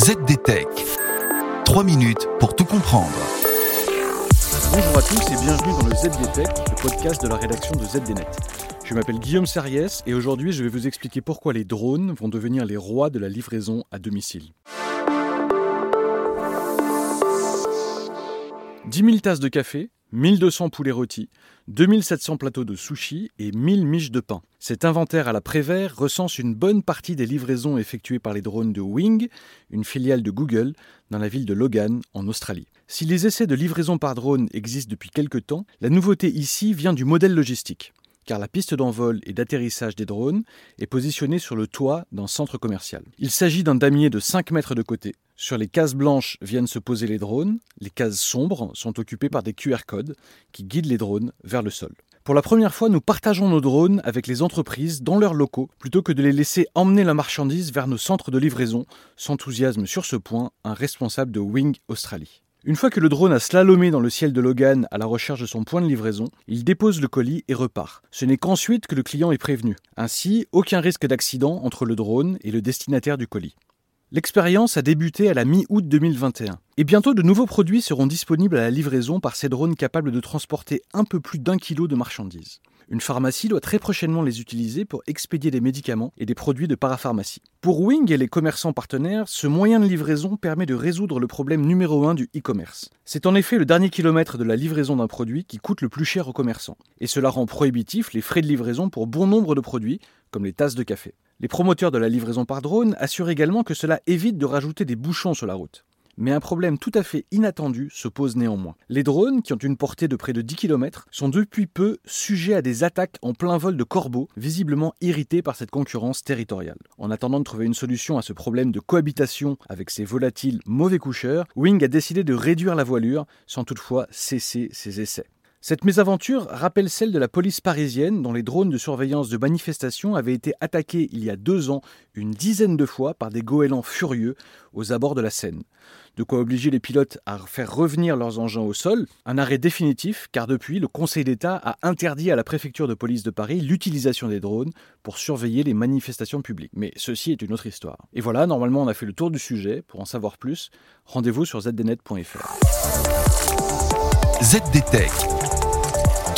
ZDTech. 3 minutes pour tout comprendre. Bonjour à tous et bienvenue dans le ZDTech, le podcast de la rédaction de ZDNet. Je m'appelle Guillaume Sariès et aujourd'hui je vais vous expliquer pourquoi les drones vont devenir les rois de la livraison à domicile. 10 000 tasses de café, 1200 poulets rôtis, 2700 plateaux de sushi et 1000 miches de pain. Cet inventaire à la Prévert recense une bonne partie des livraisons effectuées par les drones de Wing, une filiale de Google, dans la ville de Logan, en Australie. Si les essais de livraison par drone existent depuis quelques temps, la nouveauté ici vient du modèle logistique car la piste d'envol et d'atterrissage des drones est positionnée sur le toit d'un centre commercial. Il s'agit d'un damier de 5 mètres de côté. Sur les cases blanches viennent se poser les drones, les cases sombres sont occupées par des QR codes qui guident les drones vers le sol. Pour la première fois, nous partageons nos drones avec les entreprises dans leurs locaux plutôt que de les laisser emmener la marchandise vers nos centres de livraison, s'enthousiasme sur ce point un responsable de Wing Australie. Une fois que le drone a slalomé dans le ciel de Logan à la recherche de son point de livraison, il dépose le colis et repart. Ce n'est qu'ensuite que le client est prévenu. Ainsi, aucun risque d'accident entre le drone et le destinataire du colis. L'expérience a débuté à la mi-août 2021. Et bientôt, de nouveaux produits seront disponibles à la livraison par ces drones capables de transporter un peu plus d'un kilo de marchandises. Une pharmacie doit très prochainement les utiliser pour expédier des médicaments et des produits de parapharmacie. Pour Wing et les commerçants partenaires, ce moyen de livraison permet de résoudre le problème numéro un du e-commerce. C'est en effet le dernier kilomètre de la livraison d'un produit qui coûte le plus cher aux commerçants. Et cela rend prohibitif les frais de livraison pour bon nombre de produits, comme les tasses de café. Les promoteurs de la livraison par drone assurent également que cela évite de rajouter des bouchons sur la route. Mais un problème tout à fait inattendu se pose néanmoins. Les drones, qui ont une portée de près de 10 km, sont depuis peu sujets à des attaques en plein vol de corbeaux, visiblement irrités par cette concurrence territoriale. En attendant de trouver une solution à ce problème de cohabitation avec ces volatiles mauvais coucheurs, Wing a décidé de réduire la voilure sans toutefois cesser ses essais. Cette mésaventure rappelle celle de la police parisienne dont les drones de surveillance de manifestations avaient été attaqués il y a deux ans une dizaine de fois par des goélands furieux aux abords de la Seine. De quoi obliger les pilotes à faire revenir leurs engins au sol, un arrêt définitif car depuis le Conseil d'État a interdit à la préfecture de police de Paris l'utilisation des drones pour surveiller les manifestations publiques. Mais ceci est une autre histoire. Et voilà, normalement on a fait le tour du sujet. Pour en savoir plus, rendez-vous sur zdnet.fr. ZDTech.